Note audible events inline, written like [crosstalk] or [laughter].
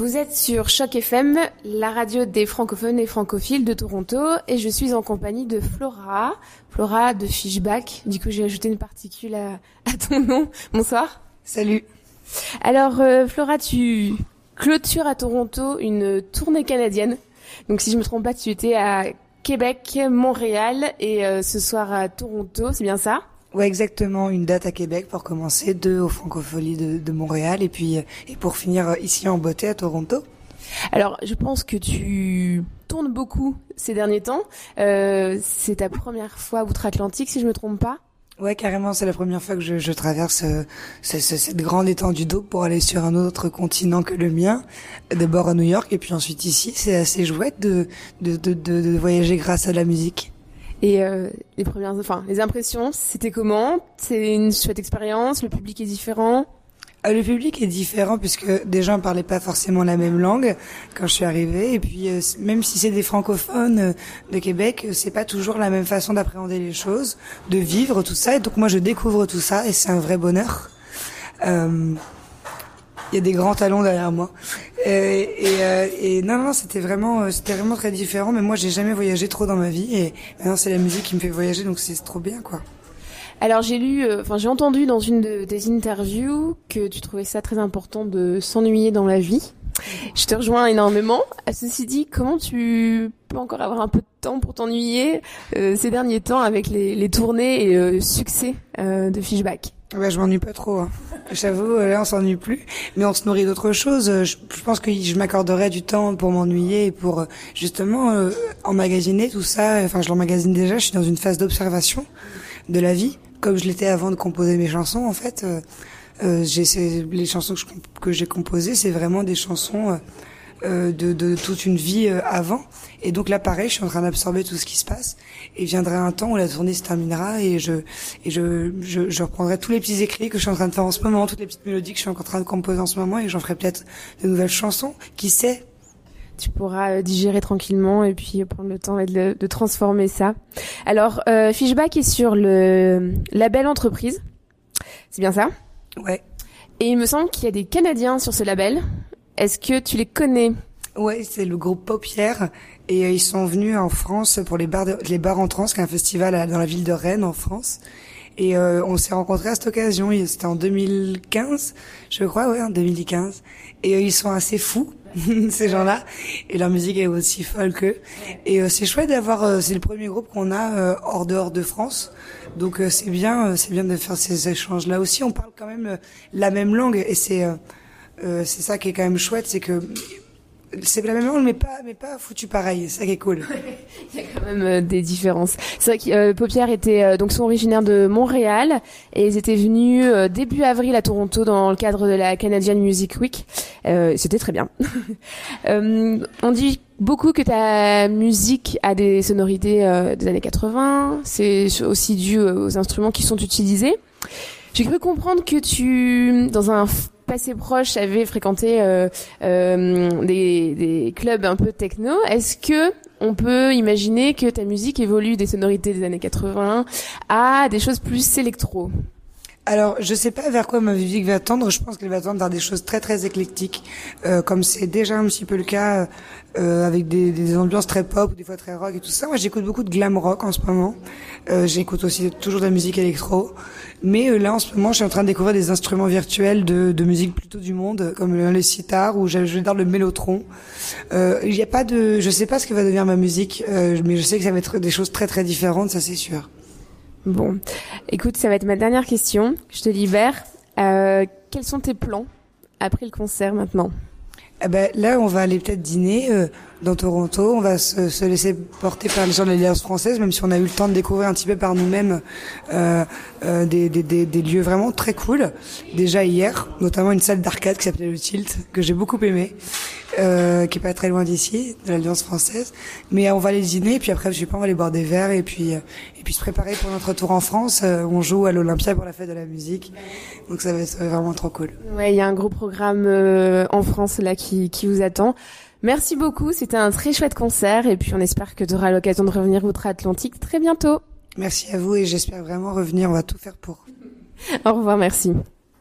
Vous êtes sur Choc FM, la radio des francophones et francophiles de Toronto, et je suis en compagnie de Flora, Flora de Fishback. Du coup, j'ai ajouté une particule [laughs] à, ton nom. Bonsoir. Salut. Alors, euh, Flora, tu clôtures à Toronto une tournée canadienne. Donc, si je me trompe pas, tu étais à Québec, Montréal et euh, ce soir à Toronto, c'est bien ça? Ouais, exactement. Une date à Québec pour commencer, deux aux Francopholies de, de Montréal et puis et pour finir euh, ici en beauté à Toronto. Alors, je pense que tu tournes beaucoup ces derniers temps. Euh, c'est ta première fois outre-Atlantique, si je me trompe pas? Ouais, carrément, c'est la première fois que je, je traverse euh, cette grande étendue d'eau pour aller sur un autre continent que le mien, d'abord à New York et puis ensuite ici. C'est assez chouette de, de, de, de voyager grâce à la musique. Et euh, les premières, enfin, les impressions, c'était comment? C'est une chouette expérience. Le public est différent? Euh, le public est différent puisque des gens parlaient pas forcément la même langue quand je suis arrivée et puis euh, même si c'est des francophones euh, de Québec, c'est pas toujours la même façon d'appréhender les choses, de vivre tout ça et donc moi je découvre tout ça et c'est un vrai bonheur. Euh, il y a des grands talons derrière moi. Et, et, et non, non, c'était vraiment, c'était vraiment très différent. Mais moi, j'ai jamais voyagé trop dans ma vie, et maintenant c'est la musique qui me fait voyager, donc c'est trop bien, quoi. Alors j'ai lu, euh, enfin j'ai entendu dans une de, des interviews que tu trouvais ça très important de s'ennuyer dans la vie. Je te rejoins énormément. À ceci dit, comment tu peux encore avoir un peu de temps pour t'ennuyer euh, ces derniers temps avec les, les tournées et le succès euh, de Fishback? Ouais, je m'ennuie pas trop. Hein. J'avoue, là on s'ennuie plus, mais on se nourrit d'autres choses. Je, je, pense que je m'accorderais du temps pour m'ennuyer et pour justement emmagasiner tout ça. Enfin, je l'emmagasine déjà. Je suis dans une phase d'observation de la vie comme je l'étais avant de composer mes chansons, en fait, euh, euh j'ai les chansons que j'ai composées, c'est vraiment des chansons euh, euh, de, de, toute une vie avant. Et donc là, pareil, je suis en train d'absorber tout ce qui se passe. Et viendra un temps où la tournée se terminera et je et je, je, je reprendrai tous les petits écrits que je suis en train de faire en ce moment, toutes les petites mélodies que je suis en train de composer en ce moment, et j'en ferai peut-être de nouvelles chansons. Qui sait? Tu pourras euh, digérer tranquillement et puis prendre le temps de, de transformer ça. Alors, euh, Fishback est sur le label entreprise. C'est bien ça? Ouais. Et il me semble qu'il y a des Canadiens sur ce label. Est-ce que tu les connais? Ouais, c'est le groupe Paupière et euh, ils sont venus en France pour les bars les bars en trans, qui est un festival dans la ville de Rennes en France. Et euh, on s'est rencontrés à cette occasion, c'était en 2015, je crois, ouais, en 2015. Et euh, ils sont assez fous, [laughs] ces gens-là, et leur musique est aussi folle qu'eux. Et euh, c'est chouette d'avoir, c'est le premier groupe qu'on a hors dehors de France. Donc c'est bien, c'est bien de faire ces échanges-là aussi. On parle quand même la même langue, et c'est c'est ça qui est quand même chouette, c'est que c'est la même langue, mais pas, mais pas foutu pareil. C'est ça qui est cool. [laughs] Il y a quand même euh, des différences. C'est vrai que euh, Paupière était euh, donc sont originaires de Montréal et ils étaient venus euh, début avril à Toronto dans le cadre de la Canadian Music Week. C'était très bien. [laughs] on dit beaucoup que ta musique a des sonorités des années 80. C'est aussi dû aux instruments qui sont utilisés. J'ai cru comprendre que tu, dans un passé proche, avais fréquenté euh, euh, des, des, clubs un peu techno. Est-ce que on peut imaginer que ta musique évolue des sonorités des années 80 à des choses plus électro? Alors, je sais pas vers quoi ma musique va tendre. Je pense qu'elle va tendre vers des choses très très éclectiques, euh, comme c'est déjà un petit peu le cas euh, avec des, des, ambiances très pop, des fois très rock et tout ça. Moi, j'écoute beaucoup de glam rock en ce moment. Euh, j'écoute aussi toujours de la musique électro. Mais euh, là, en ce moment, je suis en train de découvrir des instruments virtuels de, de musique plutôt du monde, comme le, le sitar ou je, vais le mélotron. Euh, il n'y a pas de, je sais pas ce que va devenir ma musique, mais je sais que ça va être des choses très très différentes, ça c'est sûr. Bon, écoute, ça va être ma dernière question. Je te libère. Euh, quels sont tes plans après le concert maintenant? Eh ben, là, on va aller peut-être dîner euh, dans Toronto. On va se, se, laisser porter par les gens de l'Alliance française, même si on a eu le temps de découvrir un petit peu par nous-mêmes euh, euh, des, des, des, des, lieux vraiment très cool. Déjà hier, notamment une salle d'arcade qui s'appelait le Tilt, que j'ai beaucoup aimé, euh, qui est pas très loin d'ici, de l'Alliance française. Mais on va aller dîner, et puis après, je sais pas, on va aller boire des verres, et puis et puis se préparer pour notre retour en France. où on joue à l'Olympia pour la fête de la musique. Donc ça va être vraiment trop cool. Ouais, il y a un gros programme en France là qui qui, vous attend. Merci beaucoup, c'était un très chouette concert et puis on espère que tu auras l'occasion de revenir outre-Atlantique très bientôt. Merci à vous et j'espère vraiment revenir, on va tout faire pour. Au revoir, merci.